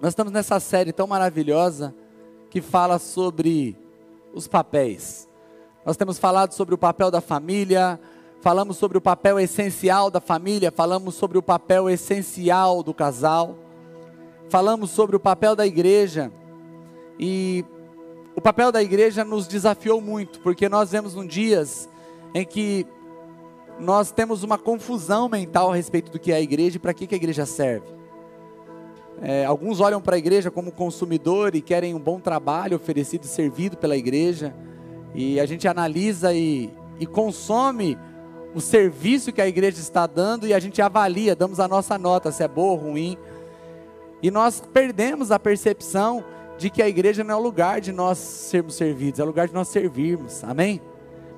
Nós estamos nessa série tão maravilhosa que fala sobre os papéis. Nós temos falado sobre o papel da família, falamos sobre o papel essencial da família, falamos sobre o papel essencial do casal, falamos sobre o papel da igreja. E o papel da igreja nos desafiou muito, porque nós vemos um dias em que nós temos uma confusão mental a respeito do que é a igreja e para que, que a igreja serve. É, alguns olham para a igreja como consumidor e querem um bom trabalho oferecido e servido pela igreja. E a gente analisa e, e consome o serviço que a igreja está dando e a gente avalia, damos a nossa nota, se é boa ou ruim. E nós perdemos a percepção de que a igreja não é o lugar de nós sermos servidos, é o lugar de nós servirmos. Amém?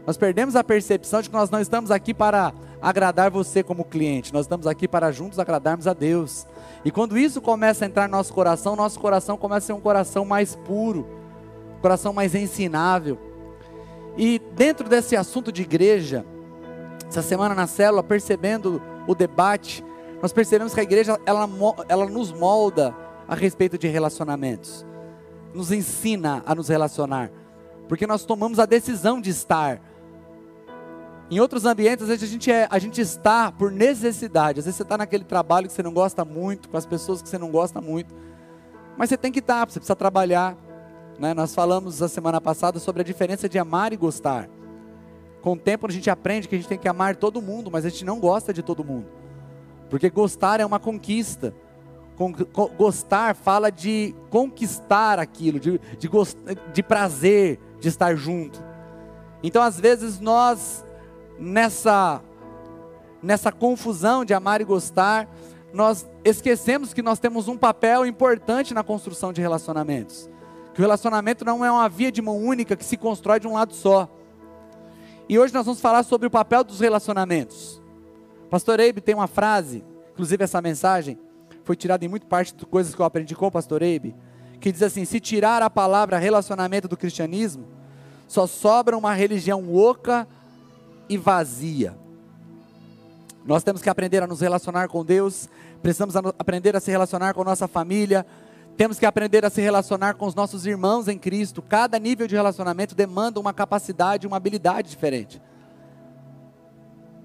Nós perdemos a percepção de que nós não estamos aqui para agradar você como cliente, nós estamos aqui para juntos agradarmos a Deus. E quando isso começa a entrar no nosso coração, nosso coração começa a ser um coração mais puro, um coração mais ensinável. E dentro desse assunto de igreja, essa semana na célula, percebendo o debate, nós percebemos que a igreja ela, ela nos molda a respeito de relacionamentos, nos ensina a nos relacionar, porque nós tomamos a decisão de estar em outros ambientes, a gente, é, a gente está por necessidade. Às vezes você está naquele trabalho que você não gosta muito, com as pessoas que você não gosta muito. Mas você tem que estar, você precisa trabalhar. Né? Nós falamos a semana passada sobre a diferença de amar e gostar. Com o tempo a gente aprende que a gente tem que amar todo mundo, mas a gente não gosta de todo mundo. Porque gostar é uma conquista. Gostar fala de conquistar aquilo, de, de, de prazer de estar junto. Então, às vezes, nós nessa nessa confusão de amar e gostar, nós esquecemos que nós temos um papel importante na construção de relacionamentos. Que o relacionamento não é uma via de mão única que se constrói de um lado só. E hoje nós vamos falar sobre o papel dos relacionamentos. Pastor Eibe tem uma frase, inclusive essa mensagem foi tirada em muito parte de coisas que eu aprendi com o pastor Eibe, que diz assim: se tirar a palavra relacionamento do cristianismo, só sobra uma religião oca e vazia. Nós temos que aprender a nos relacionar com Deus, precisamos aprender a se relacionar com nossa família, temos que aprender a se relacionar com os nossos irmãos em Cristo. Cada nível de relacionamento demanda uma capacidade, uma habilidade diferente.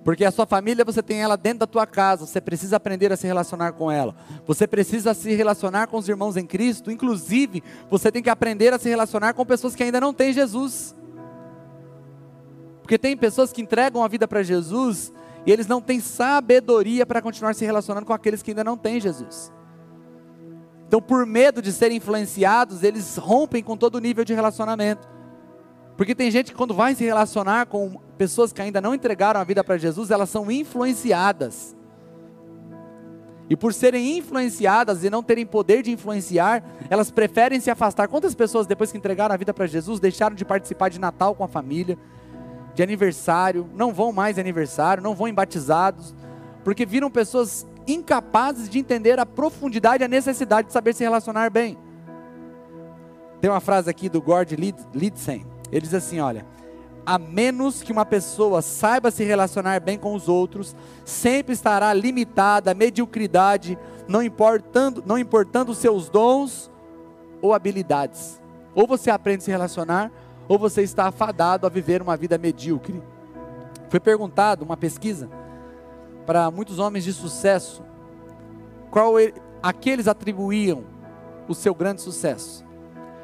Porque a sua família você tem ela dentro da tua casa, você precisa aprender a se relacionar com ela. Você precisa se relacionar com os irmãos em Cristo, inclusive você tem que aprender a se relacionar com pessoas que ainda não têm Jesus. Porque tem pessoas que entregam a vida para Jesus e eles não têm sabedoria para continuar se relacionando com aqueles que ainda não têm Jesus. Então, por medo de serem influenciados, eles rompem com todo o nível de relacionamento. Porque tem gente que quando vai se relacionar com pessoas que ainda não entregaram a vida para Jesus, elas são influenciadas. E por serem influenciadas e não terem poder de influenciar, elas preferem se afastar. Quantas pessoas depois que entregaram a vida para Jesus deixaram de participar de Natal com a família, de aniversário, não vão mais em aniversário, não vão em batizados, porque viram pessoas incapazes de entender a profundidade e a necessidade de saber se relacionar bem. Tem uma frase aqui do Gord Lidsen, ele diz assim: olha, a menos que uma pessoa saiba se relacionar bem com os outros, sempre estará limitada à mediocridade, não importando, não importando seus dons ou habilidades. Ou você aprende a se relacionar, ou você está afadado a viver uma vida medíocre. Foi perguntado uma pesquisa para muitos homens de sucesso qual ele, a que eles atribuíam o seu grande sucesso.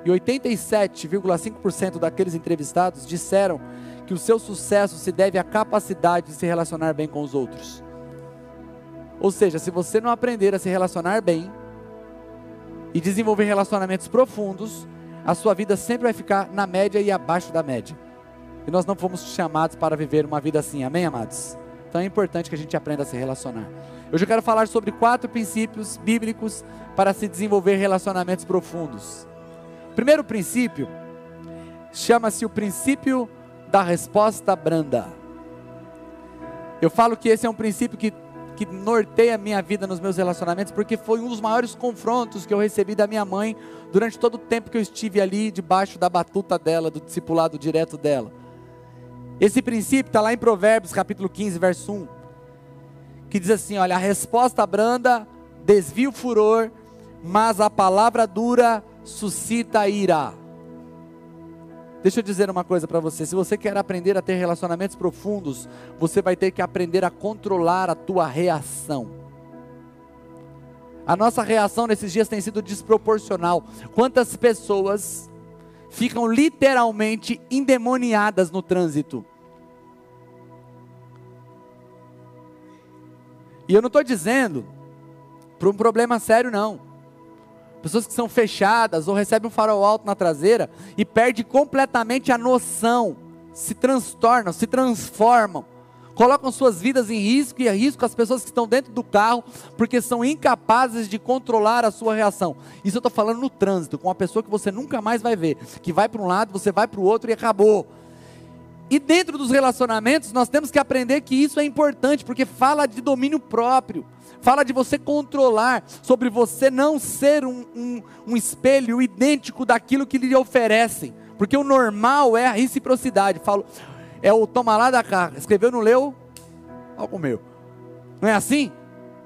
E 87,5% daqueles entrevistados disseram que o seu sucesso se deve à capacidade de se relacionar bem com os outros. Ou seja, se você não aprender a se relacionar bem e desenvolver relacionamentos profundos, a sua vida sempre vai ficar na média e abaixo da média. E nós não fomos chamados para viver uma vida assim, amém, amados? Então é importante que a gente aprenda a se relacionar. Eu quero falar sobre quatro princípios bíblicos para se desenvolver relacionamentos profundos. Primeiro princípio chama-se o princípio da resposta branda. Eu falo que esse é um princípio que que norteia a minha vida nos meus relacionamentos, porque foi um dos maiores confrontos que eu recebi da minha mãe durante todo o tempo que eu estive ali debaixo da batuta dela, do discipulado direto dela. Esse princípio está lá em Provérbios capítulo 15, verso 1, que diz assim: olha, a resposta branda desvia o furor, mas a palavra dura suscita ira. Deixa eu dizer uma coisa para você: se você quer aprender a ter relacionamentos profundos, você vai ter que aprender a controlar a tua reação. A nossa reação nesses dias tem sido desproporcional. Quantas pessoas ficam literalmente endemoniadas no trânsito? E eu não estou dizendo para um problema sério, não. Pessoas que são fechadas ou recebem um farol alto na traseira e perde completamente a noção, se transtornam, se transformam, colocam suas vidas em risco e a risco as pessoas que estão dentro do carro porque são incapazes de controlar a sua reação. Isso eu estou falando no trânsito, com uma pessoa que você nunca mais vai ver, que vai para um lado, você vai para o outro e acabou. E dentro dos relacionamentos, nós temos que aprender que isso é importante, porque fala de domínio próprio fala de você controlar, sobre você não ser um, um, um espelho idêntico daquilo que lhe oferecem, porque o normal é a reciprocidade. Falo, é o toma lá da cá, escreveu, não leu, algo meu. Não é assim?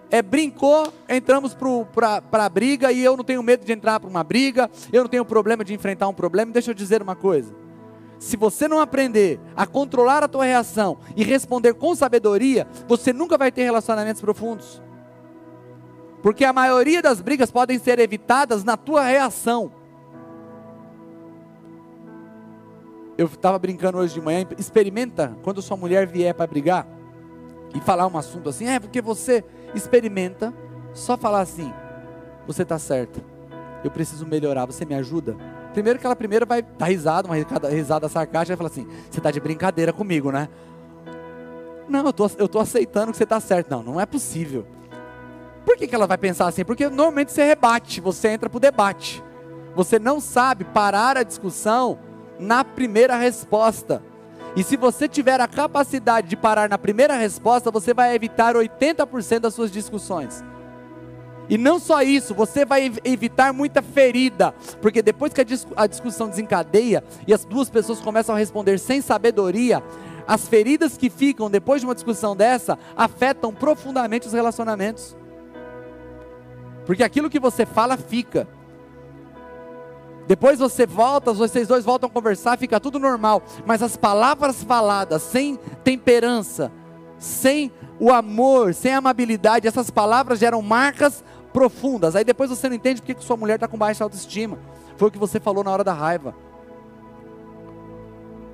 É brincou, entramos para a briga e eu não tenho medo de entrar para uma briga, eu não tenho problema de enfrentar um problema. Deixa eu dizer uma coisa: se você não aprender a controlar a tua reação e responder com sabedoria, você nunca vai ter relacionamentos profundos. Porque a maioria das brigas podem ser evitadas na tua reação. Eu estava brincando hoje de manhã, experimenta quando sua mulher vier para brigar e falar um assunto assim, é porque você experimenta só falar assim, você está certo, eu preciso melhorar, você me ajuda? Primeiro que ela primeiro vai dar risada, uma risada sarcástica, vai falar assim, você está de brincadeira comigo, né? Não, eu tô, estou tô aceitando que você está certo. Não, não é possível. Por que, que ela vai pensar assim? Porque normalmente você rebate, você entra para o debate. Você não sabe parar a discussão na primeira resposta. E se você tiver a capacidade de parar na primeira resposta, você vai evitar 80% das suas discussões. E não só isso, você vai evitar muita ferida, porque depois que a discussão desencadeia e as duas pessoas começam a responder sem sabedoria, as feridas que ficam depois de uma discussão dessa afetam profundamente os relacionamentos. Porque aquilo que você fala fica. Depois você volta, vocês dois voltam a conversar, fica tudo normal. Mas as palavras faladas sem temperança, sem o amor, sem a amabilidade, essas palavras geram marcas profundas. Aí depois você não entende porque que sua mulher está com baixa autoestima. Foi o que você falou na hora da raiva.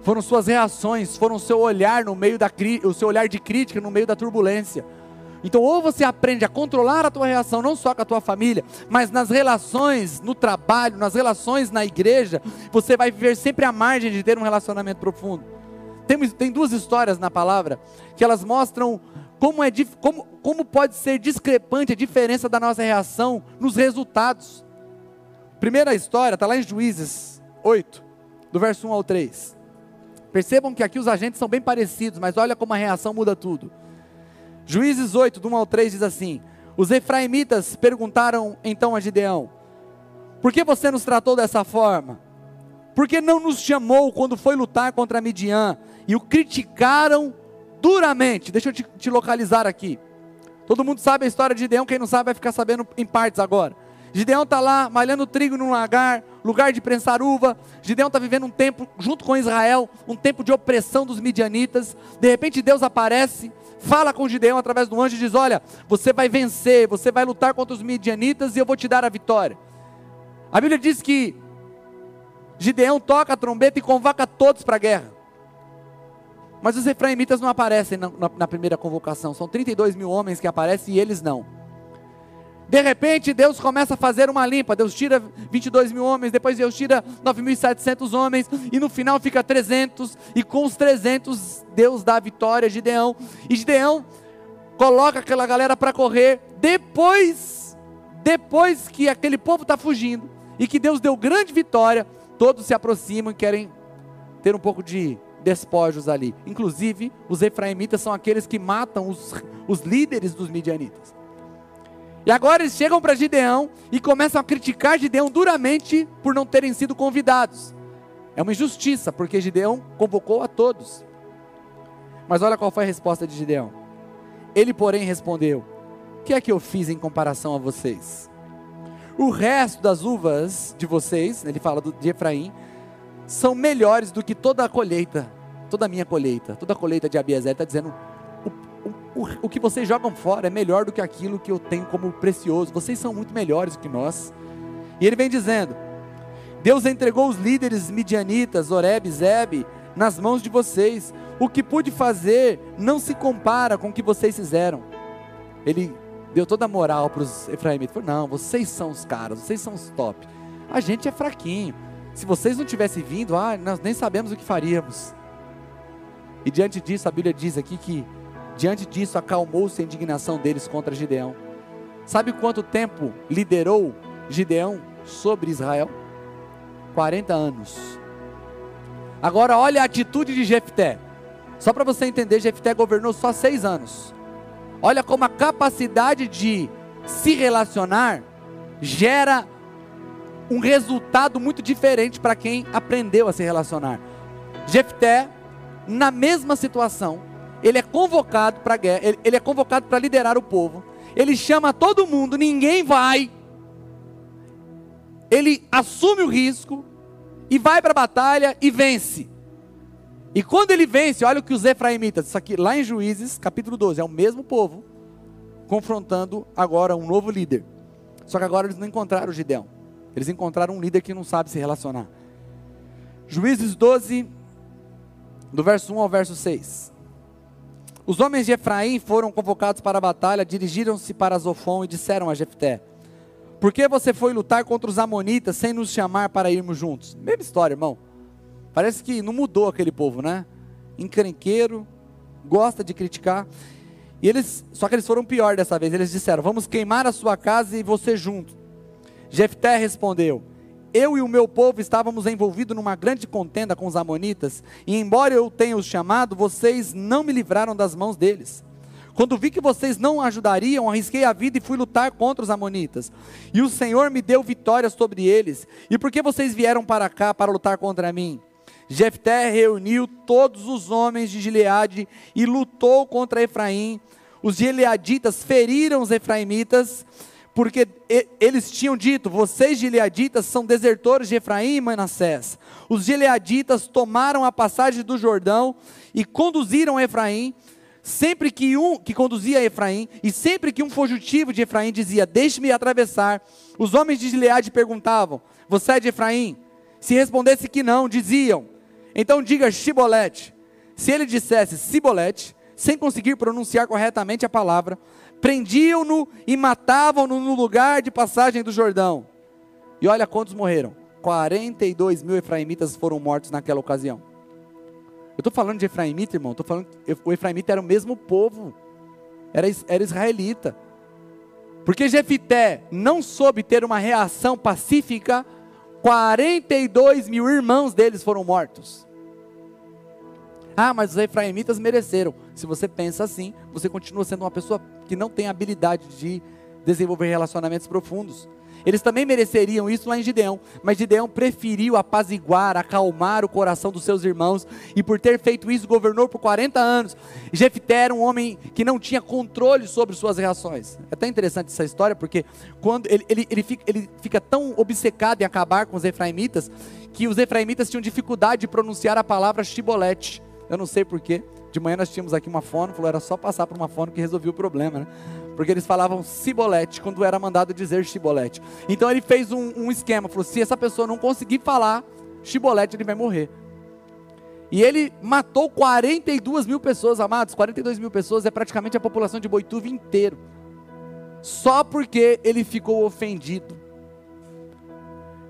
Foram suas reações, foram seu olhar no meio da o seu olhar de crítica no meio da turbulência. Então, ou você aprende a controlar a tua reação, não só com a tua família, mas nas relações no trabalho, nas relações na igreja, você vai viver sempre à margem de ter um relacionamento profundo. Tem, tem duas histórias na palavra que elas mostram como, é, como, como pode ser discrepante a diferença da nossa reação nos resultados. Primeira história está lá em Juízes 8, do verso 1 ao 3. Percebam que aqui os agentes são bem parecidos, mas olha como a reação muda tudo. Juízes 8, do 1 ao 3 diz assim: Os efraimitas perguntaram então a Gideão: Por que você nos tratou dessa forma? Por que não nos chamou quando foi lutar contra Midian? E o criticaram duramente. Deixa eu te, te localizar aqui. Todo mundo sabe a história de Gideão, quem não sabe vai ficar sabendo em partes agora. Gideão está lá malhando trigo num lagar, lugar de prensar uva. Gideão está vivendo um tempo junto com Israel, um tempo de opressão dos midianitas. De repente Deus aparece fala com Gideão através do anjo e diz: Olha, você vai vencer, você vai lutar contra os midianitas e eu vou te dar a vitória. A Bíblia diz que Gideão toca a trombeta e convoca todos para a guerra. Mas os efraimitas não aparecem na, na, na, primeira convocação. São 32 mil homens que aparecem e eles não. De repente, Deus começa a fazer uma limpa. Deus tira 22 mil homens, depois Deus tira 9.700 homens, e no final fica 300. E com os 300, Deus dá a vitória a Gideão. E Gideão coloca aquela galera para correr. Depois, depois que aquele povo está fugindo, e que Deus deu grande vitória, todos se aproximam e querem ter um pouco de despojos ali. Inclusive, os efraimitas são aqueles que matam os, os líderes dos midianitas. E agora eles chegam para Gideão e começam a criticar Gideão duramente por não terem sido convidados. É uma injustiça, porque Gideão convocou a todos. Mas olha qual foi a resposta de Gideão. Ele, porém, respondeu: O que é que eu fiz em comparação a vocês? o resto das uvas de vocês, ele fala de Efraim, são melhores do que toda a colheita, toda a minha colheita, toda a colheita de Abiezer. Está dizendo, o, o, que vocês jogam fora é melhor do que aquilo que eu tenho como precioso. Vocês são muito melhores que nós. E ele vem dizendo: Deus entregou os líderes midianitas, Oreb Zeb, nas mãos de vocês. O que pude fazer não se compara com o que vocês fizeram. Ele deu toda a moral para os efraimitas. Falou: Não, vocês são os caras, vocês são os top. A gente é fraquinho. Se vocês não tivessem vindo, ah, nós nem sabemos o que faríamos. E diante disso, a Bíblia diz aqui que, diante disso, acalmou-se a indignação deles contra Gideão. Sabe quanto tempo liderou Gideão sobre Israel? 40 anos. Agora, olha a atitude de Jefté. Só para você entender, Jefté governou só seis anos. Olha como a capacidade de se relacionar gera um resultado muito diferente para quem aprendeu a se relacionar. Jefté, na mesma situação, ele é convocado para guerra, ele, ele é convocado para liderar o povo. Ele chama todo mundo, ninguém vai. Ele assume o risco e vai para a batalha e vence. E quando ele vence, olha o que os efraimitas, isso aqui lá em Juízes, capítulo 12, é o mesmo povo confrontando agora um novo líder. Só que agora eles não encontraram o Gideão. Eles encontraram um líder que não sabe se relacionar. Juízes 12, do verso 1 ao verso 6. Os homens de Efraim foram convocados para a batalha, dirigiram-se para Zofon e disseram a Jefté: Por que você foi lutar contra os amonitas sem nos chamar para irmos juntos? Mesma história, irmão. Parece que não mudou aquele povo, né? Encrenqueiro, gosta de criticar. E eles, só que eles foram pior dessa vez. Eles disseram: Vamos queimar a sua casa e você junto. Jefté respondeu: Eu e o meu povo estávamos envolvidos numa grande contenda com os amonitas, e embora eu tenha os chamado, vocês não me livraram das mãos deles. Quando vi que vocês não ajudariam, arrisquei a vida e fui lutar contra os amonitas. E o Senhor me deu vitória sobre eles. E por que vocês vieram para cá para lutar contra mim? Jefté reuniu todos os homens de Gileade e lutou contra Efraim. Os gileaditas feriram os efraimitas porque eles tinham dito: vocês gileaditas são desertores de Efraim e Manassés. Os gileaditas tomaram a passagem do Jordão e conduziram Efraim. Sempre que um que conduzia Efraim, e sempre que um fugitivo de Efraim dizia: Deixe-me atravessar, os homens de Gileade perguntavam: Você é de Efraim? Se respondesse que não, diziam: Então diga Shibolete. Se ele dissesse Sibolete, sem conseguir pronunciar corretamente a palavra, prendiam-no e matavam-no no lugar de passagem do Jordão. E olha quantos morreram: 42 mil efraimitas foram mortos naquela ocasião. Eu estou falando de efraimita, irmão, estou falando o efraimita era o mesmo povo, era, era israelita. Porque Jefité não soube ter uma reação pacífica, 42 mil irmãos deles foram mortos. Ah, mas os efraimitas mereceram. Se você pensa assim, você continua sendo uma pessoa que não tem habilidade de desenvolver relacionamentos profundos. Eles também mereceriam isso lá em Gideão, mas Gideão preferiu apaziguar, acalmar o coração dos seus irmãos, e por ter feito isso, governou por 40 anos. Jefté era um homem que não tinha controle sobre suas reações. É até interessante essa história, porque quando ele, ele, ele, fica, ele fica tão obcecado em acabar com os efraimitas, que os efraimitas tinham dificuldade de pronunciar a palavra shibolete. Eu não sei porquê. De manhã nós tínhamos aqui uma fono, falou, era só passar por uma fono que resolvia o problema, né? Porque eles falavam cibolete quando era mandado dizer chibolete. Então ele fez um, um esquema, falou: se essa pessoa não conseguir falar chibolete, ele vai morrer. E ele matou 42 mil pessoas, amados. 42 mil pessoas é praticamente a população de Boituva inteiro. Só porque ele ficou ofendido.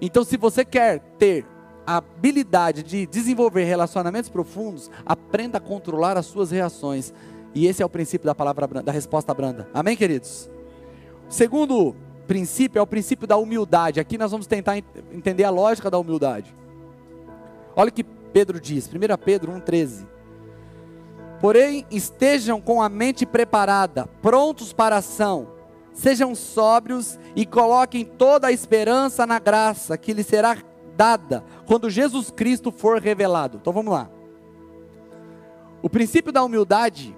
Então, se você quer ter a habilidade de desenvolver relacionamentos profundos, aprenda a controlar as suas reações. E esse é o princípio da palavra da resposta branda. Amém, queridos? Segundo princípio é o princípio da humildade. Aqui nós vamos tentar entender a lógica da humildade. Olha o que Pedro diz, 1 Pedro 1,13. Porém, estejam com a mente preparada, prontos para a ação, sejam sóbrios e coloquem toda a esperança na graça que lhes será dada quando Jesus Cristo for revelado. Então vamos lá. O princípio da humildade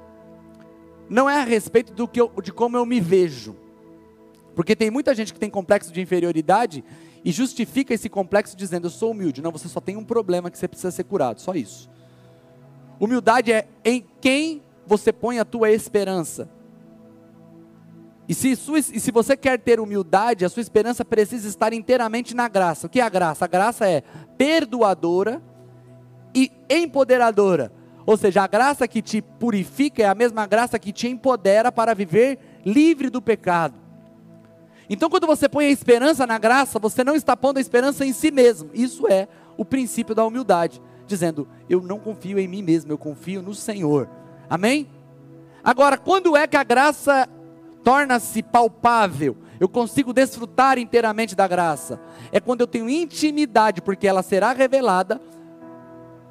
não é a respeito do que eu, de como eu me vejo. Porque tem muita gente que tem complexo de inferioridade e justifica esse complexo dizendo: Eu sou humilde. Não, você só tem um problema que você precisa ser curado, só isso. Humildade é em quem você põe a tua esperança. E se, sua, e se você quer ter humildade, a sua esperança precisa estar inteiramente na graça. O que é a graça? A graça é perdoadora e empoderadora. Ou seja, a graça que te purifica é a mesma graça que te empodera para viver livre do pecado. Então, quando você põe a esperança na graça, você não está pondo a esperança em si mesmo. Isso é o princípio da humildade, dizendo: Eu não confio em mim mesmo, eu confio no Senhor. Amém? Agora, quando é que a graça torna-se palpável, eu consigo desfrutar inteiramente da graça. É quando eu tenho intimidade, porque ela será revelada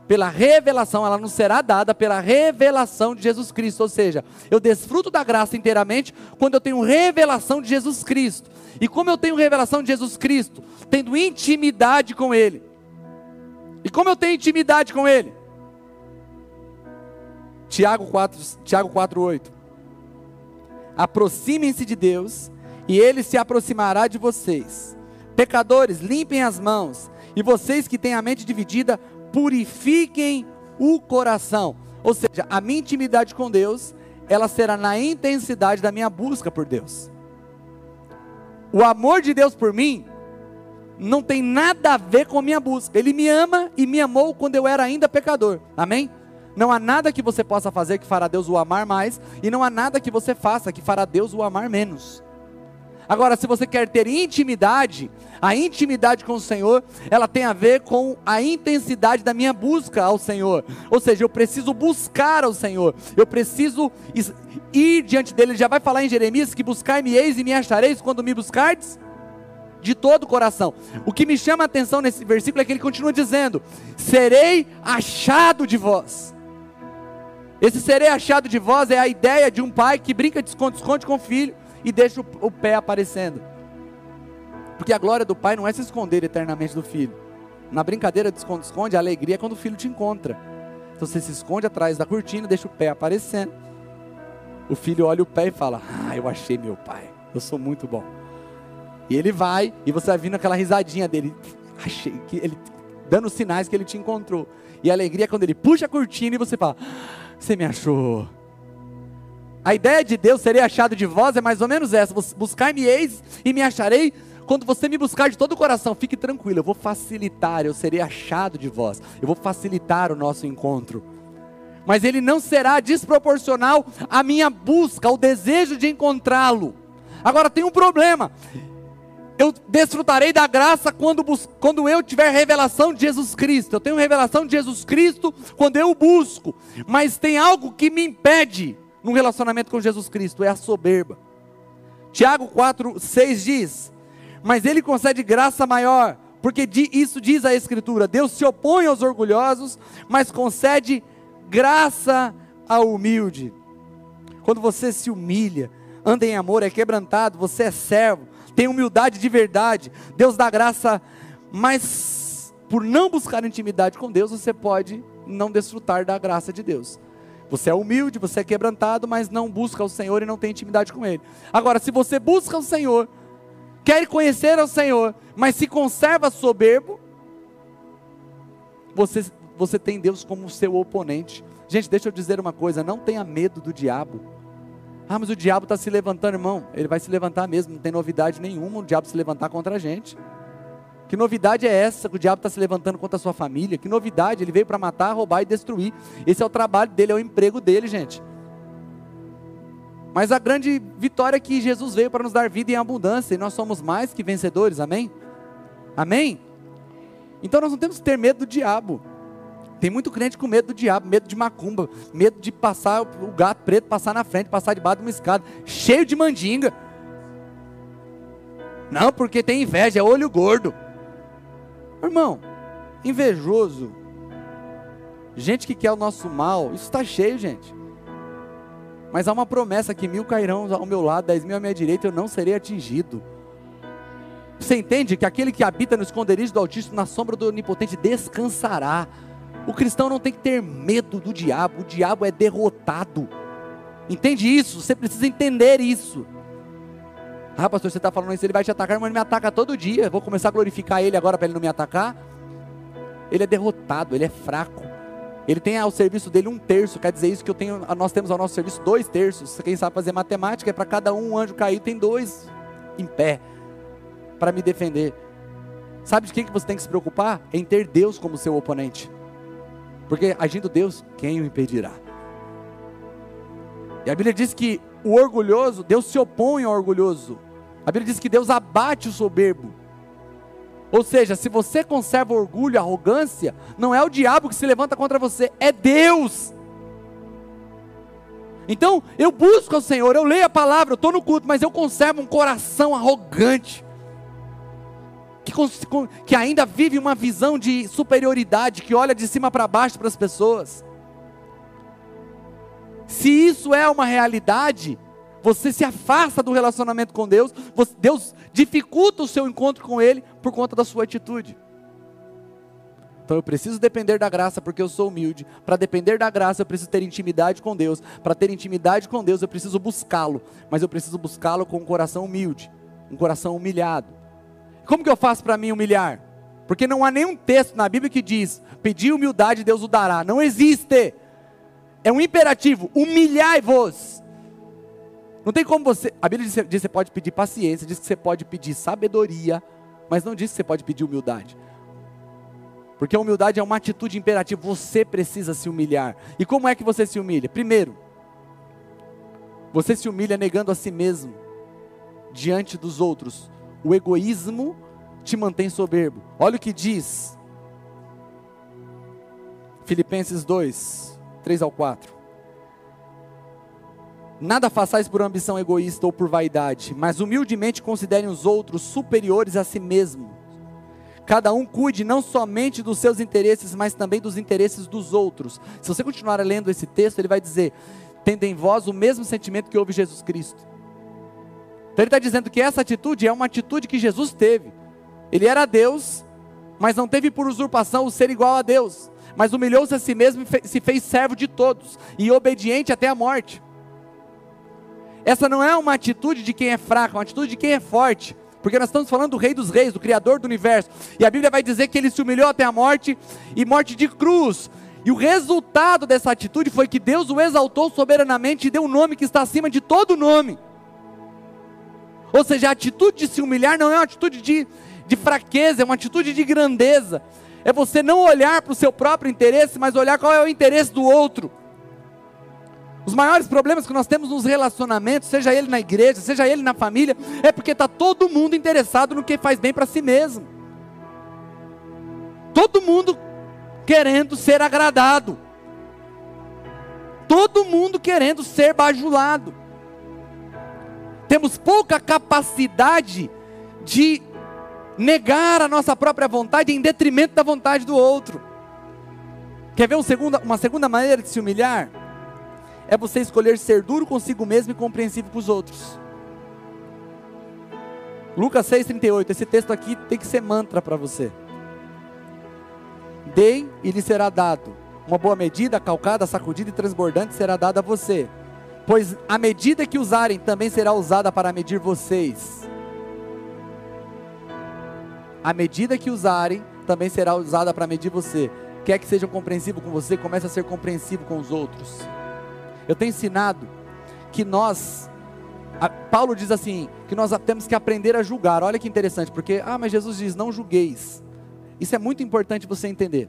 pela revelação, ela não será dada pela revelação de Jesus Cristo. Ou seja, eu desfruto da graça inteiramente quando eu tenho revelação de Jesus Cristo. E como eu tenho revelação de Jesus Cristo? Tendo intimidade com Ele. E como eu tenho intimidade com Ele? Tiago 4, Tiago 4 8 aproximem-se de Deus e ele se aproximará de vocês. Pecadores, limpem as mãos, e vocês que têm a mente dividida, purifiquem o coração. Ou seja, a minha intimidade com Deus, ela será na intensidade da minha busca por Deus. O amor de Deus por mim não tem nada a ver com a minha busca. Ele me ama e me amou quando eu era ainda pecador. Amém? Não há nada que você possa fazer que fará Deus o amar mais, e não há nada que você faça que fará Deus o amar menos. Agora, se você quer ter intimidade, a intimidade com o Senhor, ela tem a ver com a intensidade da minha busca ao Senhor. Ou seja, eu preciso buscar ao Senhor. Eu preciso ir diante dele. Ele já vai falar em Jeremias que buscar-me-eis e me achareis quando me buscardes de todo o coração. O que me chama a atenção nesse versículo é que ele continua dizendo: "Serei achado de vós". Esse serei achado de vós é a ideia de um pai que brinca de esconde-esconde com o filho e deixa o, pé aparecendo. Porque a glória do pai não é se esconder eternamente do filho. Na brincadeira de esconde-esconde, a alegria é quando o filho te encontra. Então você se esconde atrás da cortina, deixa o pé aparecendo. O filho olha o pé e fala: Ah, eu achei meu pai. Eu sou muito bom. E ele vai, e você vai vindo aquela risadinha dele. Achei que ele dando sinais que ele te encontrou. E a alegria é quando ele puxa a cortina e você fala: você me achou. A ideia de Deus seria achado de vós é mais ou menos essa: buscar-me eis e me acharei quando você me buscar de todo o coração. Fique tranquilo, eu vou facilitar, eu serei achado de vós, eu vou facilitar o nosso encontro. Mas ele não será desproporcional à minha busca, ao desejo de encontrá-lo. Agora tem um problema eu desfrutarei da graça quando, quando eu tiver revelação de Jesus Cristo. Eu tenho revelação de Jesus Cristo quando eu o busco. Mas tem algo que me impede no relacionamento com Jesus Cristo: é a soberba. Tiago 4, 6 diz: Mas ele concede graça maior, porque isso diz a Escritura: Deus se opõe aos orgulhosos, mas concede graça ao humilde. Quando você se humilha, anda em amor, é quebrantado, você é servo tem humildade de verdade, Deus dá graça, mas por não buscar intimidade com Deus, você pode não desfrutar da graça de Deus. Você é humilde, você é quebrantado, mas não busca o Senhor e não tem intimidade com Ele. Agora, se você busca o Senhor, quer conhecer o Senhor, mas se conserva soberbo, você, você tem Deus como seu oponente. Gente, deixa eu dizer uma coisa: não tenha medo do diabo. Ah, mas o diabo está se levantando, irmão. Ele vai se levantar mesmo, não tem novidade nenhuma o diabo se levantar contra a gente. Que novidade é essa que o diabo está se levantando contra a sua família? Que novidade? Ele veio para matar, roubar e destruir. Esse é o trabalho dele, é o emprego dele, gente. Mas a grande vitória é que Jesus veio para nos dar vida em abundância e nós somos mais que vencedores, amém? Amém? Então nós não temos que ter medo do diabo. Tem muito crente com medo do diabo, medo de macumba, medo de passar o gato preto passar na frente, passar debaixo de uma escada, cheio de mandinga. Não, porque tem inveja, é olho gordo. Irmão, invejoso, gente que quer o nosso mal, isso está cheio, gente. Mas há uma promessa que mil cairão ao meu lado, dez mil à minha direita, eu não serei atingido. Você entende que aquele que habita no esconderijo do Altíssimo, na sombra do Onipotente, descansará. O cristão não tem que ter medo do diabo, o diabo é derrotado. Entende isso? Você precisa entender isso. Ah, pastor, você está falando isso, ele vai te atacar, mas ele me ataca todo dia. Vou começar a glorificar ele agora para ele não me atacar. Ele é derrotado, ele é fraco. Ele tem ao serviço dele um terço, quer dizer isso que eu tenho, nós temos ao nosso serviço dois terços. Quem sabe fazer matemática é para cada um, um anjo caído tem dois em pé para me defender. Sabe de quem que você tem que se preocupar? Em ter Deus como seu oponente. Porque agindo Deus, quem o impedirá? E a Bíblia diz que o orgulhoso, Deus se opõe ao orgulhoso. A Bíblia diz que Deus abate o soberbo. Ou seja, se você conserva orgulho, arrogância, não é o diabo que se levanta contra você, é Deus. Então, eu busco ao Senhor, eu leio a palavra, eu estou no culto, mas eu conservo um coração arrogante, que, que ainda vive uma visão de superioridade, que olha de cima para baixo para as pessoas. Se isso é uma realidade, você se afasta do relacionamento com Deus, Deus dificulta o seu encontro com Ele por conta da sua atitude. Então eu preciso depender da graça porque eu sou humilde. Para depender da graça eu preciso ter intimidade com Deus. Para ter intimidade com Deus eu preciso buscá-lo. Mas eu preciso buscá-lo com um coração humilde, um coração humilhado. Como que eu faço para me humilhar? Porque não há nenhum texto na Bíblia que diz: pedir humildade Deus o dará. Não existe. É um imperativo: humilhai-vos. Não tem como você. A Bíblia diz, diz que você pode pedir paciência, diz que você pode pedir sabedoria, mas não diz que você pode pedir humildade. Porque a humildade é uma atitude imperativa, você precisa se humilhar. E como é que você se humilha? Primeiro, você se humilha negando a si mesmo diante dos outros. O egoísmo te mantém soberbo. Olha o que diz Filipenses 2, 3 ao 4. Nada façais por ambição egoísta ou por vaidade, mas humildemente considerem os outros superiores a si mesmo. Cada um cuide não somente dos seus interesses, mas também dos interesses dos outros. Se você continuar lendo esse texto, ele vai dizer: tendo em vós o mesmo sentimento que houve Jesus Cristo. Então ele está dizendo que essa atitude é uma atitude que Jesus teve. Ele era Deus, mas não teve por usurpação o ser igual a Deus, mas humilhou-se a si mesmo e se fez servo de todos, e obediente até a morte. Essa não é uma atitude de quem é fraco, é uma atitude de quem é forte. Porque nós estamos falando do Rei dos Reis, do Criador do universo. E a Bíblia vai dizer que ele se humilhou até a morte e morte de cruz. E o resultado dessa atitude foi que Deus o exaltou soberanamente e deu um nome que está acima de todo nome. Ou seja, a atitude de se humilhar não é uma atitude de, de fraqueza, é uma atitude de grandeza. É você não olhar para o seu próprio interesse, mas olhar qual é o interesse do outro. Os maiores problemas que nós temos nos relacionamentos, seja ele na igreja, seja ele na família, é porque está todo mundo interessado no que faz bem para si mesmo. Todo mundo querendo ser agradado. Todo mundo querendo ser bajulado. Temos pouca capacidade de negar a nossa própria vontade em detrimento da vontade do outro. Quer ver um segunda, uma segunda maneira de se humilhar? é você escolher ser duro consigo mesmo e compreensivo com os outros. Lucas 6,38, esse texto aqui tem que ser mantra para você. Dei e lhe será dado. Uma boa medida, calcada, sacudida e transbordante será dada a você. Pois a medida que usarem também será usada para medir vocês. A medida que usarem também será usada para medir você. Quer que seja compreensivo com você, comece a ser compreensivo com os outros. Eu tenho ensinado que nós, a, Paulo diz assim, que nós temos que aprender a julgar. Olha que interessante, porque, ah, mas Jesus diz: não julgueis. Isso é muito importante você entender.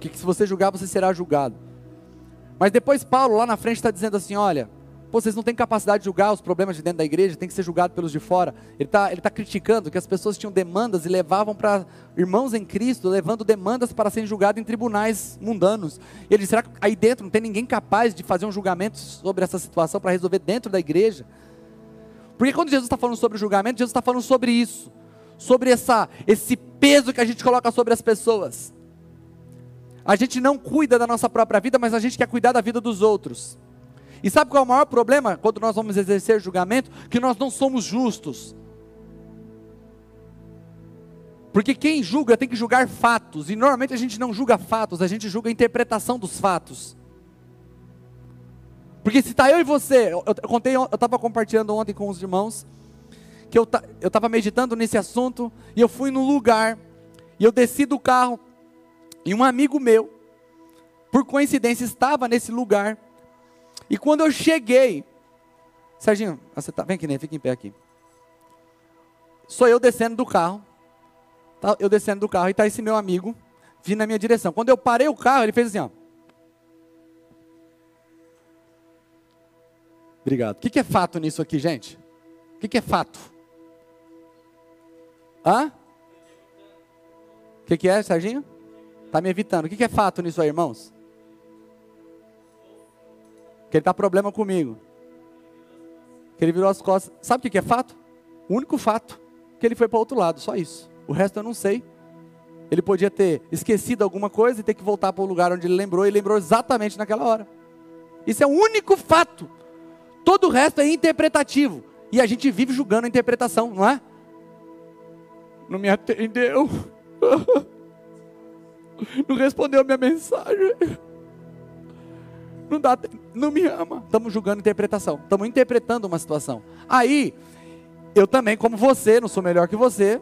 Que, que se você julgar, você será julgado. Mas depois Paulo lá na frente está dizendo assim: olha, Pô, vocês não têm capacidade de julgar os problemas de dentro da igreja, tem que ser julgado pelos de fora. Ele está ele tá criticando que as pessoas tinham demandas e levavam para irmãos em Cristo, levando demandas para serem julgados em tribunais mundanos. Ele disse, será que aí dentro não tem ninguém capaz de fazer um julgamento sobre essa situação para resolver dentro da igreja? Porque quando Jesus está falando sobre julgamento, Jesus está falando sobre isso. Sobre essa, esse peso que a gente coloca sobre as pessoas. A gente não cuida da nossa própria vida, mas a gente quer cuidar da vida dos outros. E sabe qual é o maior problema quando nós vamos exercer julgamento? Que nós não somos justos. Porque quem julga tem que julgar fatos, e normalmente a gente não julga fatos, a gente julga a interpretação dos fatos. Porque se está eu e você, eu, eu contei, eu estava compartilhando ontem com os irmãos, que eu estava meditando nesse assunto, e eu fui num lugar, e eu desci do carro, e um amigo meu, por coincidência, estava nesse lugar, e quando eu cheguei, Serginho, você tá, vem aqui, né? Fica em pé aqui. Sou eu descendo do carro, tá, eu descendo do carro, e está esse meu amigo, vindo na minha direção. Quando eu parei o carro, ele fez assim, ó. Obrigado. O que, que é fato nisso aqui, gente? O que, que é fato? Hã? O que, que é, Serginho? Está me evitando. O que, é fato nisso aí, irmãos? Que ele está problema comigo. Que ele virou as costas. Sabe o que, que é fato? O único fato. Que ele foi para outro lado, só isso. O resto eu não sei. Ele podia ter esquecido alguma coisa e ter que voltar para o lugar onde ele lembrou e lembrou exatamente naquela hora. Isso é o único fato. Todo o resto é interpretativo. E a gente vive julgando a interpretação, não é? Não me atendeu. Não respondeu a minha mensagem. Não, dá, não me ama. Estamos julgando interpretação. Estamos interpretando uma situação. Aí, eu também, como você, não sou melhor que você,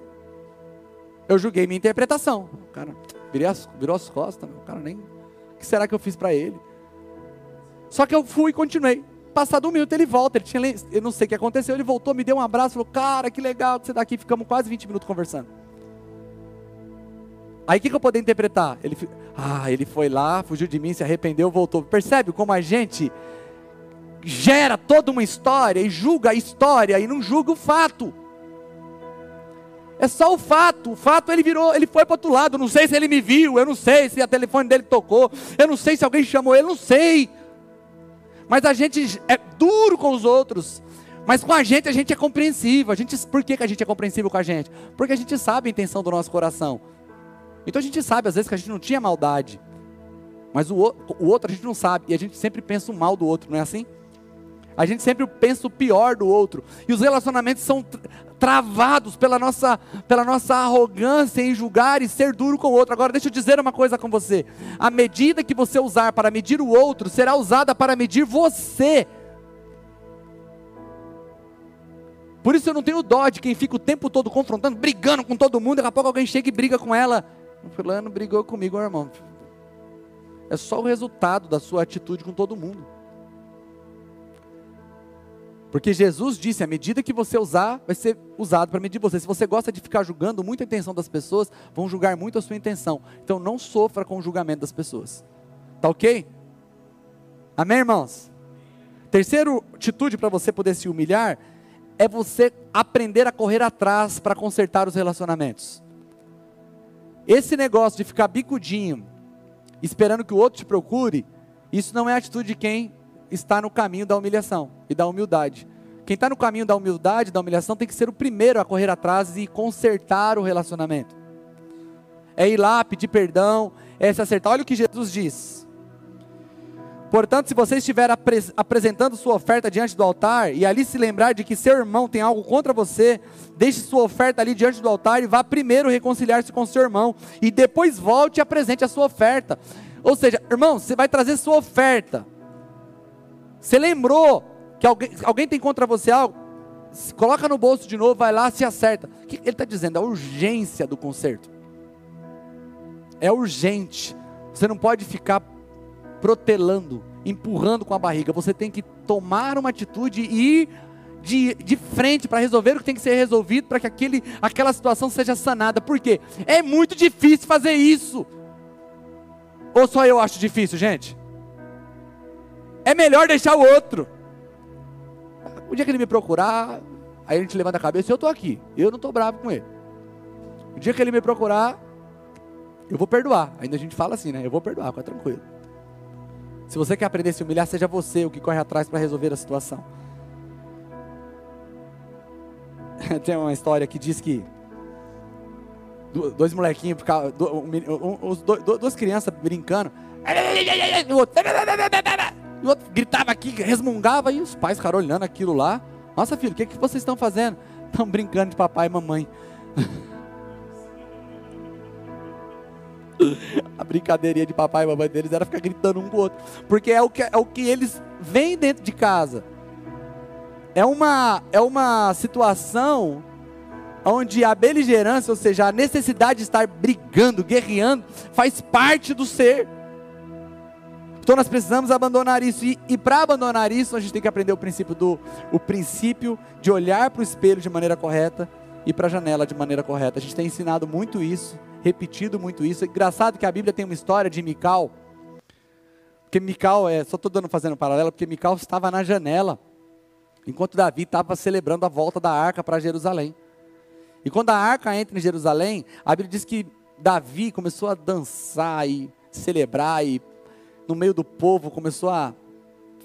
eu julguei minha interpretação. O cara virou as, virou as costas, o cara nem. O que será que eu fiz para ele? Só que eu fui e continuei. Passado um minuto ele volta, ele tinha, eu não sei o que aconteceu, ele voltou, me deu um abraço, falou, cara, que legal que você está aqui, ficamos quase 20 minutos conversando. Aí o que, que eu poderia interpretar? Ele, ah, ele foi lá, fugiu de mim, se arrependeu, voltou. Percebe como a gente gera toda uma história e julga a história e não julga o fato. É só o fato. O fato ele virou, ele foi para outro lado. Não sei se ele me viu, eu não sei se a telefone dele tocou, eu não sei se alguém chamou eu não sei. Mas a gente é duro com os outros. Mas com a gente a gente é compreensivo. A gente, por que, que a gente é compreensivo com a gente? Porque a gente sabe a intenção do nosso coração. Então a gente sabe às vezes que a gente não tinha maldade. Mas o, o outro a gente não sabe. E a gente sempre pensa o mal do outro, não é assim? A gente sempre pensa o pior do outro. E os relacionamentos são travados pela nossa, pela nossa arrogância em julgar e ser duro com o outro. Agora, deixa eu dizer uma coisa com você: a medida que você usar para medir o outro será usada para medir você. Por isso eu não tenho dó de quem fica o tempo todo confrontando, brigando com todo mundo, daqui a pouco alguém chega e briga com ela. O fulano brigou comigo, irmão. É só o resultado da sua atitude com todo mundo. Porque Jesus disse: a medida que você usar, vai ser usado para medir você. Se você gosta de ficar julgando muito a intenção das pessoas, vão julgar muito a sua intenção. Então não sofra com o julgamento das pessoas. Tá ok? Amém, irmãos? Terceiro atitude para você poder se humilhar é você aprender a correr atrás para consertar os relacionamentos. Esse negócio de ficar bicudinho, esperando que o outro te procure, isso não é atitude de quem está no caminho da humilhação e da humildade. Quem está no caminho da humildade, da humilhação, tem que ser o primeiro a correr atrás e consertar o relacionamento. É ir lá, pedir perdão, é se acertar. Olha o que Jesus diz. Portanto, se você estiver apres apresentando sua oferta diante do altar e ali se lembrar de que seu irmão tem algo contra você, deixe sua oferta ali diante do altar e vá primeiro reconciliar-se com seu irmão e depois volte e apresente a sua oferta. Ou seja, irmão, você vai trazer sua oferta. Você lembrou que alguém, alguém tem contra você algo? Coloca no bolso de novo, vai lá, se acerta. O que ele está dizendo? A urgência do conserto. É urgente. Você não pode ficar protelando, empurrando com a barriga. Você tem que tomar uma atitude e ir de, de frente para resolver o que tem que ser resolvido para que aquele, aquela situação seja sanada. Por quê? É muito difícil fazer isso. Ou só eu acho difícil, gente? É melhor deixar o outro. O dia que ele me procurar, aí a gente levanta a cabeça eu estou aqui. Eu não estou bravo com ele. O dia que ele me procurar, eu vou perdoar. Ainda a gente fala assim, né? Eu vou perdoar, fica tranquilo. Se você quer aprender a se humilhar, seja você o que corre atrás para resolver a situação. Tem uma história que diz que dois molequinhos, duas crianças brincando o outro gritava aqui, resmungava, e os pais ficaram olhando aquilo lá. Nossa, filho, o que, que vocês estão fazendo? Estão brincando de papai e mamãe. A brincadeirinha de papai e mamãe deles era ficar gritando um com o outro. Porque é o que, é o que eles veem dentro de casa. É uma, é uma situação onde a beligerância, ou seja, a necessidade de estar brigando, guerreando, faz parte do ser. Então nós precisamos abandonar isso. E, e para abandonar isso, a gente tem que aprender o princípio do o princípio de olhar para o espelho de maneira correta e para a janela de maneira correta. A gente tem ensinado muito isso, repetido muito isso. É engraçado que a Bíblia tem uma história de Mical. Porque Mical, é, só estou dando fazendo um paralelo, porque Mical estava na janela, enquanto Davi estava celebrando a volta da arca para Jerusalém. E quando a arca entra em Jerusalém, a Bíblia diz que Davi começou a dançar e celebrar e no meio do povo, começou a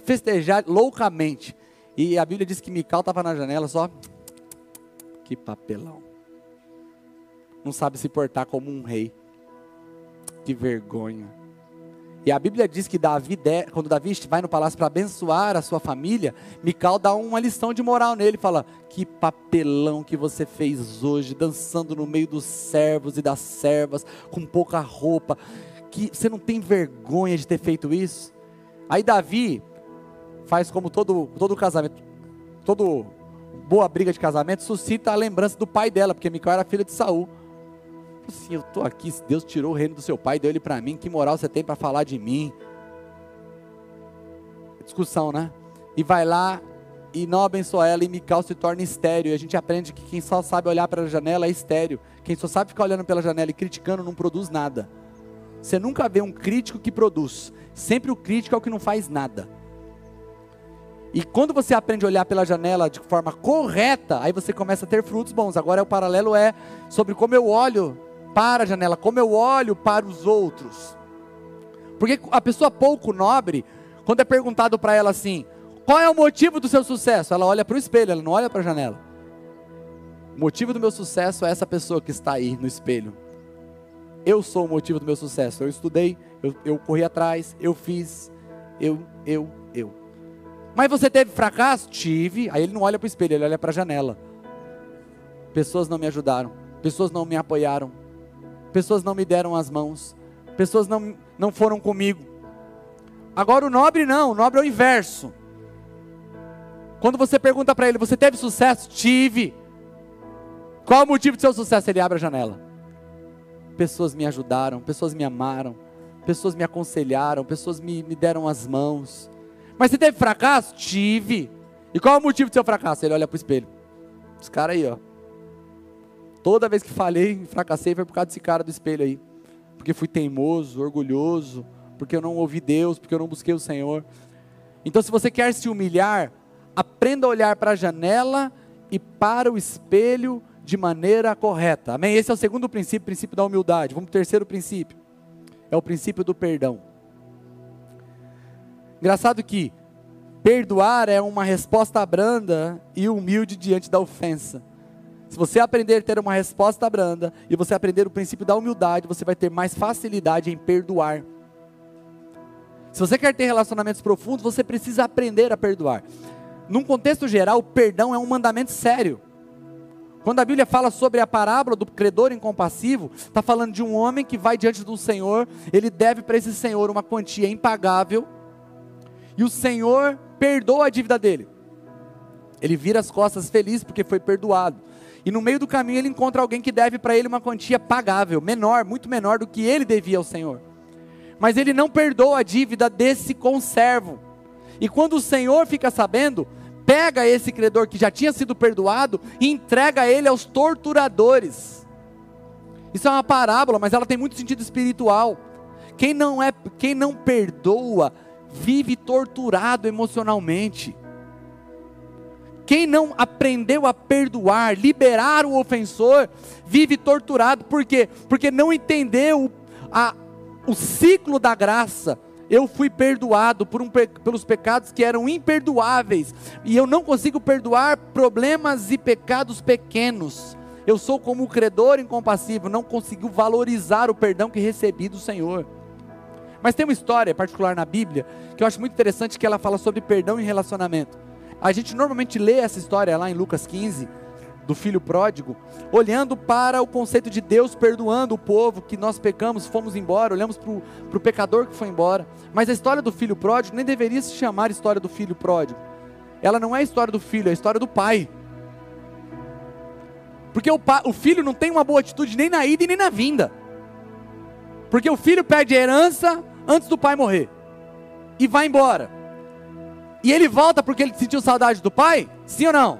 festejar loucamente. E a Bíblia diz que Mical estava na janela só. Que papelão. Não sabe se portar como um rei. Que vergonha. E a Bíblia diz que Davi, quando Davi vai no palácio para abençoar a sua família, Mical dá uma lição de moral nele, fala: "Que papelão que você fez hoje, dançando no meio dos servos e das servas, com pouca roupa que você não tem vergonha de ter feito isso? Aí Davi faz como todo, todo casamento, todo boa briga de casamento, suscita a lembrança do pai dela, porque Micael era filha de Saul. Assim, eu estou aqui, Deus tirou o reino do seu pai, deu ele para mim, que moral você tem para falar de mim? Discussão, né? E vai lá e não abençoa ela, e Mical se torna estéreo. E a gente aprende que quem só sabe olhar para a janela é estéreo. Quem só sabe ficar olhando pela janela e criticando não produz nada. Você nunca vê um crítico que produz. Sempre o crítico é o que não faz nada. E quando você aprende a olhar pela janela de forma correta, aí você começa a ter frutos bons. Agora o paralelo é sobre como eu olho para a janela, como eu olho para os outros. Porque a pessoa pouco nobre, quando é perguntado para ela assim: qual é o motivo do seu sucesso? Ela olha para o espelho, ela não olha para a janela. O motivo do meu sucesso é essa pessoa que está aí no espelho. Eu sou o motivo do meu sucesso. Eu estudei, eu, eu corri atrás, eu fiz, eu, eu, eu. Mas você teve fracasso? Tive. Aí ele não olha para o espelho, ele olha para a janela. Pessoas não me ajudaram, pessoas não me apoiaram, pessoas não me deram as mãos, pessoas não, não foram comigo. Agora o nobre não, o nobre é o inverso. Quando você pergunta para ele, você teve sucesso? Tive. Qual o motivo do seu sucesso? Ele abre a janela pessoas me ajudaram, pessoas me amaram, pessoas me aconselharam, pessoas me, me deram as mãos. Mas você teve fracasso? Tive. E qual o motivo do seu fracasso? Ele olha para o espelho. Esse cara aí, ó. Toda vez que falhei, fracassei, foi por causa desse cara do espelho aí. Porque fui teimoso, orgulhoso, porque eu não ouvi Deus, porque eu não busquei o Senhor. Então, se você quer se humilhar, aprenda a olhar para a janela e para o espelho de maneira correta. Amém? Esse é o segundo princípio, o princípio da humildade. Vamos para o terceiro princípio. É o princípio do perdão. Engraçado que perdoar é uma resposta branda e humilde diante da ofensa. Se você aprender a ter uma resposta branda e você aprender o princípio da humildade, você vai ter mais facilidade em perdoar. Se você quer ter relacionamentos profundos, você precisa aprender a perdoar. Num contexto geral, o perdão é um mandamento sério. Quando a Bíblia fala sobre a parábola do credor incompassivo, está falando de um homem que vai diante do Senhor, ele deve para esse Senhor uma quantia impagável, e o Senhor perdoa a dívida dele. Ele vira as costas feliz porque foi perdoado. E no meio do caminho ele encontra alguém que deve para ele uma quantia pagável, menor, muito menor do que ele devia ao Senhor. Mas ele não perdoa a dívida desse conservo. E quando o Senhor fica sabendo, pega esse credor que já tinha sido perdoado e entrega ele aos torturadores. Isso é uma parábola, mas ela tem muito sentido espiritual. Quem não é, quem não perdoa, vive torturado emocionalmente. Quem não aprendeu a perdoar, liberar o ofensor, vive torturado. Por quê? Porque não entendeu a, o ciclo da graça eu fui perdoado por um, pelos pecados que eram imperdoáveis, e eu não consigo perdoar problemas e pecados pequenos. Eu sou como o credor incompassivo, não consigo valorizar o perdão que recebi do Senhor. Mas tem uma história particular na Bíblia que eu acho muito interessante que ela fala sobre perdão e relacionamento. A gente normalmente lê essa história lá em Lucas 15, do filho pródigo, olhando para o conceito de Deus perdoando o povo que nós pecamos, fomos embora, olhamos para o pecador que foi embora. Mas a história do filho pródigo nem deveria se chamar história do filho pródigo. Ela não é a história do filho, é a história do pai. Porque o, o filho não tem uma boa atitude nem na ida e nem na vinda. Porque o filho pede herança antes do pai morrer. E vai embora. E ele volta porque ele sentiu saudade do pai? Sim ou não?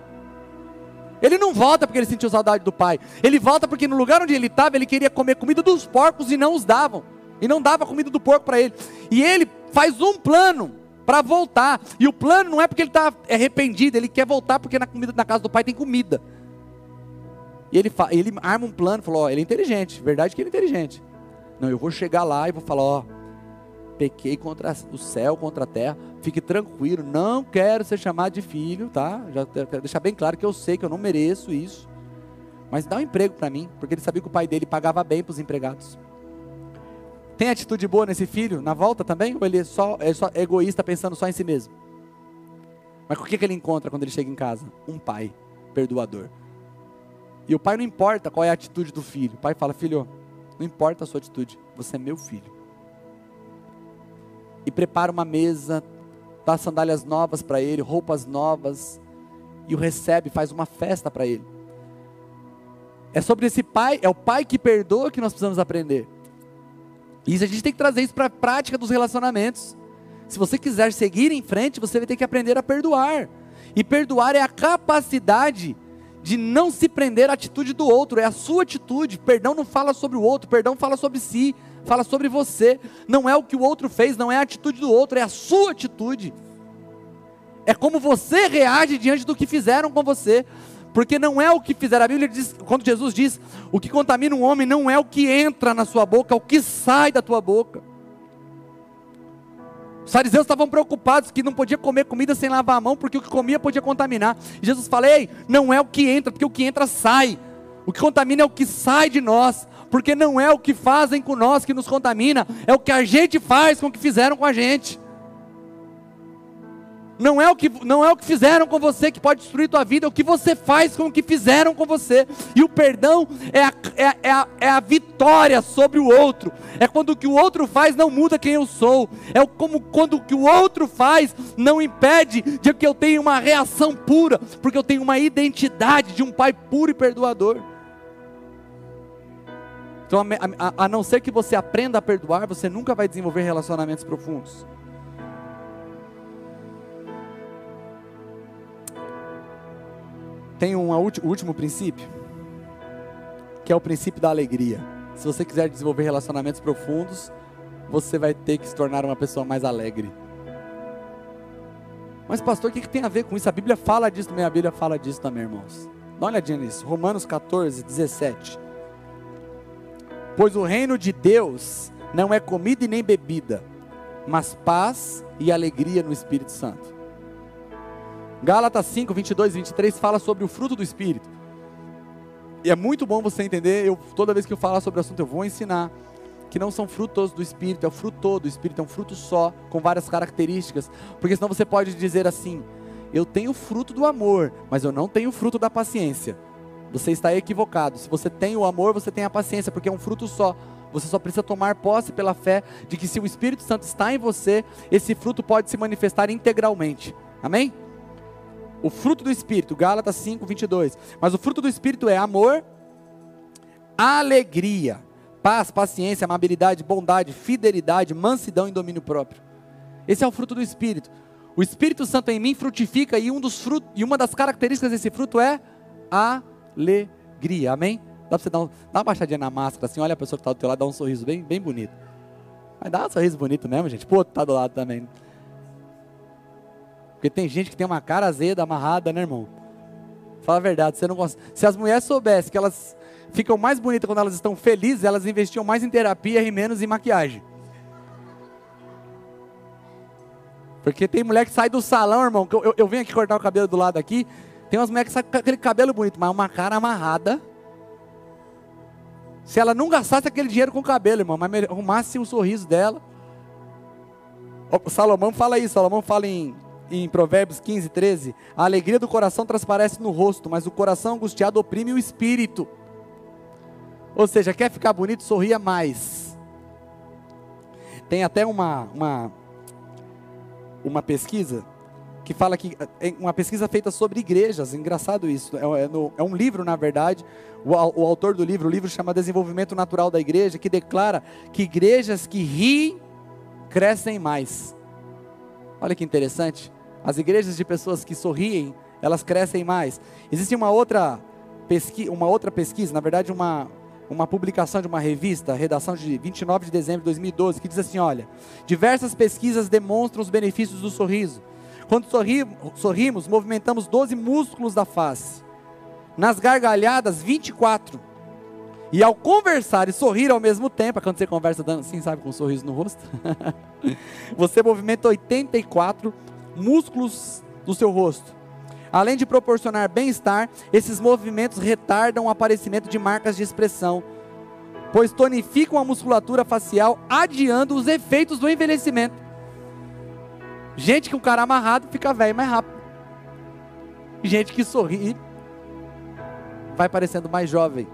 Ele não volta porque ele sentiu saudade do pai. Ele volta porque no lugar onde ele estava, ele queria comer comida dos porcos e não os davam. E não dava comida do porco para ele. E ele faz um plano para voltar. E o plano não é porque ele está arrependido, ele quer voltar porque na comida na casa do pai tem comida. E ele, ele arma um plano, falou: ó, ele é inteligente, verdade que ele é inteligente. Não, eu vou chegar lá e vou falar: ó, pequei contra o céu, contra a terra, fique tranquilo, não quero ser chamado de filho, tá? Já quero deixar bem claro que eu sei que eu não mereço isso. Mas dá um emprego para mim, porque ele sabia que o pai dele pagava bem para os empregados. Tem atitude boa nesse filho na volta também? Ou ele é só, é só egoísta pensando só em si mesmo? Mas o que, que ele encontra quando ele chega em casa? Um pai perdoador. E o pai não importa qual é a atitude do filho. O pai fala: Filho, não importa a sua atitude, você é meu filho. E prepara uma mesa, dá sandálias novas para ele, roupas novas, e o recebe, faz uma festa para ele. É sobre esse pai, é o pai que perdoa que nós precisamos aprender. E a gente tem que trazer isso para a prática dos relacionamentos. Se você quiser seguir em frente, você vai ter que aprender a perdoar. E perdoar é a capacidade de não se prender à atitude do outro, é a sua atitude. Perdão não fala sobre o outro, perdão fala sobre si, fala sobre você. Não é o que o outro fez, não é a atitude do outro, é a sua atitude. É como você reage diante do que fizeram com você. Porque não é o que fizeram. A Bíblia diz, quando Jesus diz: o que contamina um homem não é o que entra na sua boca, é o que sai da tua boca. Os fariseus estavam preocupados que não podia comer comida sem lavar a mão, porque o que comia podia contaminar. E Jesus falou: Ei, não é o que entra, porque o que entra sai. O que contamina é o que sai de nós, porque não é o que fazem com nós que nos contamina, é o que a gente faz com o que fizeram com a gente. Não é, o que, não é o que fizeram com você que pode destruir tua vida, é o que você faz com o que fizeram com você. E o perdão é a, é, é, a, é a vitória sobre o outro. É quando o que o outro faz não muda quem eu sou. É como quando o que o outro faz não impede de que eu tenha uma reação pura, porque eu tenho uma identidade de um pai puro e perdoador. Então, a, a, a não ser que você aprenda a perdoar, você nunca vai desenvolver relacionamentos profundos. tem um último princípio, que é o princípio da alegria. Se você quiser desenvolver relacionamentos profundos, você vai ter que se tornar uma pessoa mais alegre. Mas, pastor, o que, que tem a ver com isso? A Bíblia fala disso também, a Bíblia fala disso também, irmãos. Dá uma olhadinha nisso. Romanos 14, 17. Pois o reino de Deus não é comida e nem bebida, mas paz e alegria no Espírito Santo. Gálatas 5, 22 e 23 fala sobre o fruto do Espírito. E é muito bom você entender, eu, toda vez que eu falar sobre o assunto, eu vou ensinar que não são frutos do Espírito, é o fruto todo do Espírito, é um fruto só, com várias características. Porque senão você pode dizer assim: eu tenho fruto do amor, mas eu não tenho fruto da paciência. Você está equivocado. Se você tem o amor, você tem a paciência, porque é um fruto só. Você só precisa tomar posse pela fé de que se o Espírito Santo está em você, esse fruto pode se manifestar integralmente. Amém? O fruto do Espírito, Gálatas 5, 22. Mas o fruto do Espírito é amor, alegria, paz, paciência, amabilidade, bondade, fidelidade, mansidão e domínio próprio. Esse é o fruto do Espírito. O Espírito Santo em mim frutifica e, um dos frutos, e uma das características desse fruto é alegria. Amém? Dá para você dar, um, uma baixadinha na máscara assim, olha a pessoa que está do teu lado, dá um sorriso bem, bem bonito. Mas dá um sorriso bonito mesmo, gente. Pô, tá do lado também. Porque tem gente que tem uma cara azeda, amarrada, né, irmão? Fala a verdade, você não consegue. Se as mulheres soubessem que elas ficam mais bonitas quando elas estão felizes, elas investiam mais em terapia e menos em maquiagem. Porque tem mulher que sai do salão, irmão. Eu, eu, eu venho aqui cortar o cabelo do lado aqui. Tem umas mulheres que com aquele cabelo bonito, mas uma cara amarrada. Se ela não gastasse aquele dinheiro com o cabelo, irmão, mas arrumasse o sorriso dela. O Salomão fala isso, Salomão fala em em Provérbios 15, 13: A alegria do coração transparece no rosto, mas o coração angustiado oprime o espírito. Ou seja, quer ficar bonito, sorria mais. Tem até uma, uma, uma pesquisa que fala que é uma pesquisa feita sobre igrejas, engraçado isso, é, é, no, é um livro na verdade, o, o, autor do livro, o livro chama Desenvolvimento Natural da Igreja, que declara que igrejas que riem crescem mais. Olha que interessante, as igrejas de pessoas que sorriem, elas crescem mais. Existe uma outra pesquisa, uma outra pesquisa, na verdade uma, uma publicação de uma revista, redação de 29 de dezembro de 2012, que diz assim: olha, diversas pesquisas demonstram os benefícios do sorriso. Quando sorrimos, movimentamos 12 músculos da face. Nas gargalhadas, 24. E ao conversar e sorrir ao mesmo tempo, quando você conversa dando assim, sabe, com um sorriso no rosto, você movimenta 84 músculos do seu rosto. Além de proporcionar bem-estar, esses movimentos retardam o aparecimento de marcas de expressão, pois tonificam a musculatura facial, adiando os efeitos do envelhecimento. Gente com o cara amarrado fica velho mais rápido. Gente que sorri vai parecendo mais jovem.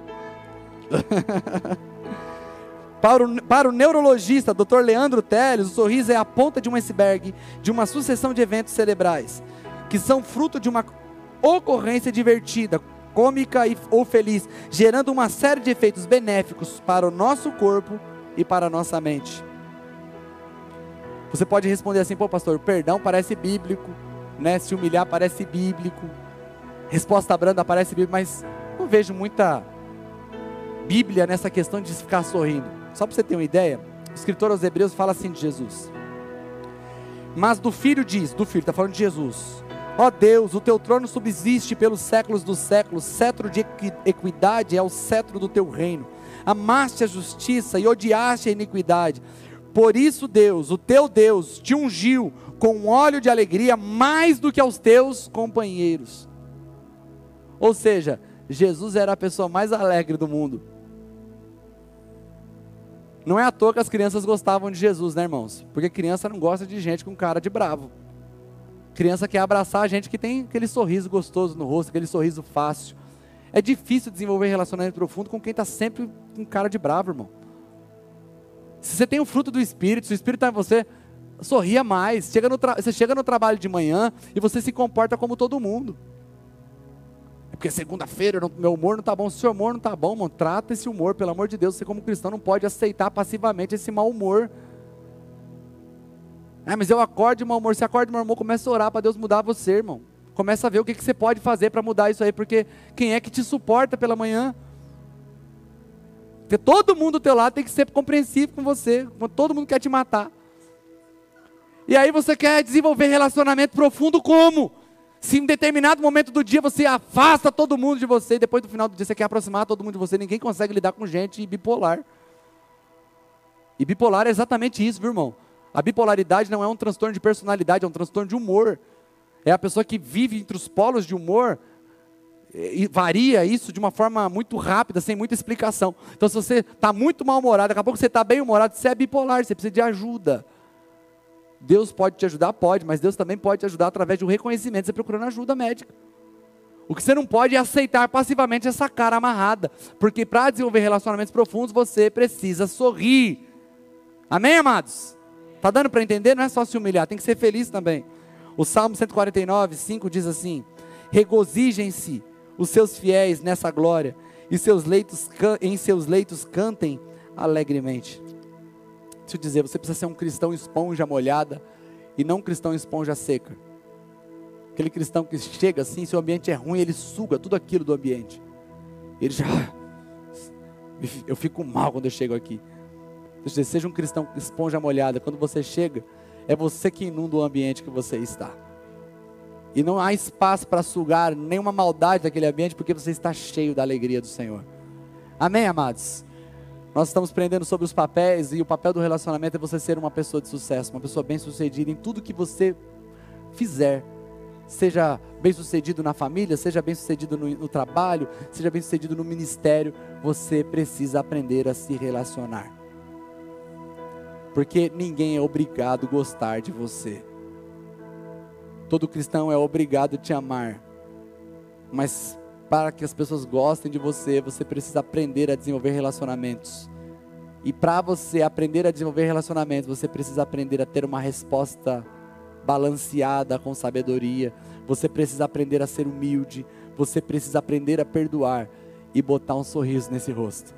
Para o, para o, neurologista Dr. Leandro Teles, o sorriso é a ponta de um iceberg de uma sucessão de eventos cerebrais que são fruto de uma ocorrência divertida, cômica e, ou feliz, gerando uma série de efeitos benéficos para o nosso corpo e para a nossa mente. Você pode responder assim, pô, pastor, perdão parece bíblico, né? Se humilhar parece bíblico, resposta branda parece bíblico, mas não vejo muita Bíblia nessa questão de ficar sorrindo. Só para você ter uma ideia, o escritor aos Hebreus fala assim de Jesus. Mas do filho diz, do filho, está falando de Jesus. Ó Deus, o teu trono subsiste pelos séculos dos séculos, cetro de equidade é o cetro do teu reino. Amaste a justiça e odiaste a iniquidade. Por isso, Deus, o teu Deus, te ungiu com óleo de alegria mais do que aos teus companheiros. Ou seja, Jesus era a pessoa mais alegre do mundo. Não é à toa que as crianças gostavam de Jesus, né, irmãos? Porque criança não gosta de gente com cara de bravo. Criança quer abraçar a gente que tem aquele sorriso gostoso no rosto, aquele sorriso fácil. É difícil desenvolver relacionamento profundo com quem está sempre com cara de bravo, irmão. Se você tem o fruto do Espírito, se o Espírito está em você, sorria mais. Chega você chega no trabalho de manhã e você se comporta como todo mundo. É porque segunda-feira meu humor não está bom. Se o seu humor não está bom, irmão, trata esse humor, pelo amor de Deus. Você, como cristão, não pode aceitar passivamente esse mau humor. Ah, mas eu acordo de mau humor. Você acorda de mau humor, começa a orar para Deus mudar você, irmão. Começa a ver o que, que você pode fazer para mudar isso aí, porque quem é que te suporta pela manhã? Porque todo mundo do teu lado tem que ser compreensivo com você, todo mundo quer te matar. E aí você quer desenvolver relacionamento profundo como? Se em determinado momento do dia você afasta todo mundo de você, e depois do final do dia você quer aproximar todo mundo de você, ninguém consegue lidar com gente bipolar. E bipolar é exatamente isso, viu, irmão? A bipolaridade não é um transtorno de personalidade, é um transtorno de humor. É a pessoa que vive entre os polos de humor varia isso de uma forma muito rápida, sem muita explicação. Então, se você está muito mal-humorado, daqui a pouco você está bem humorado, você é bipolar, você precisa de ajuda. Deus pode te ajudar? Pode, mas Deus também pode te ajudar através de um reconhecimento, você procurando ajuda médica. O que você não pode é aceitar passivamente essa cara amarrada, porque para desenvolver relacionamentos profundos você precisa sorrir. Amém, amados? Está dando para entender? Não é só se humilhar, tem que ser feliz também. O Salmo 149, 5 diz assim: Regozijem-se os seus fiéis nessa glória, e seus leitos, em seus leitos cantem alegremente. Deixa eu dizer, você precisa ser um cristão esponja molhada e não um cristão esponja seca. Aquele cristão que chega assim, se o ambiente é ruim, ele suga tudo aquilo do ambiente. Ele já. Eu fico mal quando eu chego aqui. Deixa eu dizer, seja um cristão esponja molhada. Quando você chega, é você que inunda o ambiente que você está. E não há espaço para sugar nenhuma maldade daquele ambiente, porque você está cheio da alegria do Senhor. Amém, amados? Nós estamos aprendendo sobre os papéis e o papel do relacionamento é você ser uma pessoa de sucesso, uma pessoa bem-sucedida em tudo que você fizer. Seja bem-sucedido na família, seja bem-sucedido no, no trabalho, seja bem-sucedido no ministério, você precisa aprender a se relacionar porque ninguém é obrigado a gostar de você. Todo cristão é obrigado a te amar. Mas para que as pessoas gostem de você, você precisa aprender a desenvolver relacionamentos. E para você aprender a desenvolver relacionamentos, você precisa aprender a ter uma resposta balanceada com sabedoria. Você precisa aprender a ser humilde. Você precisa aprender a perdoar e botar um sorriso nesse rosto.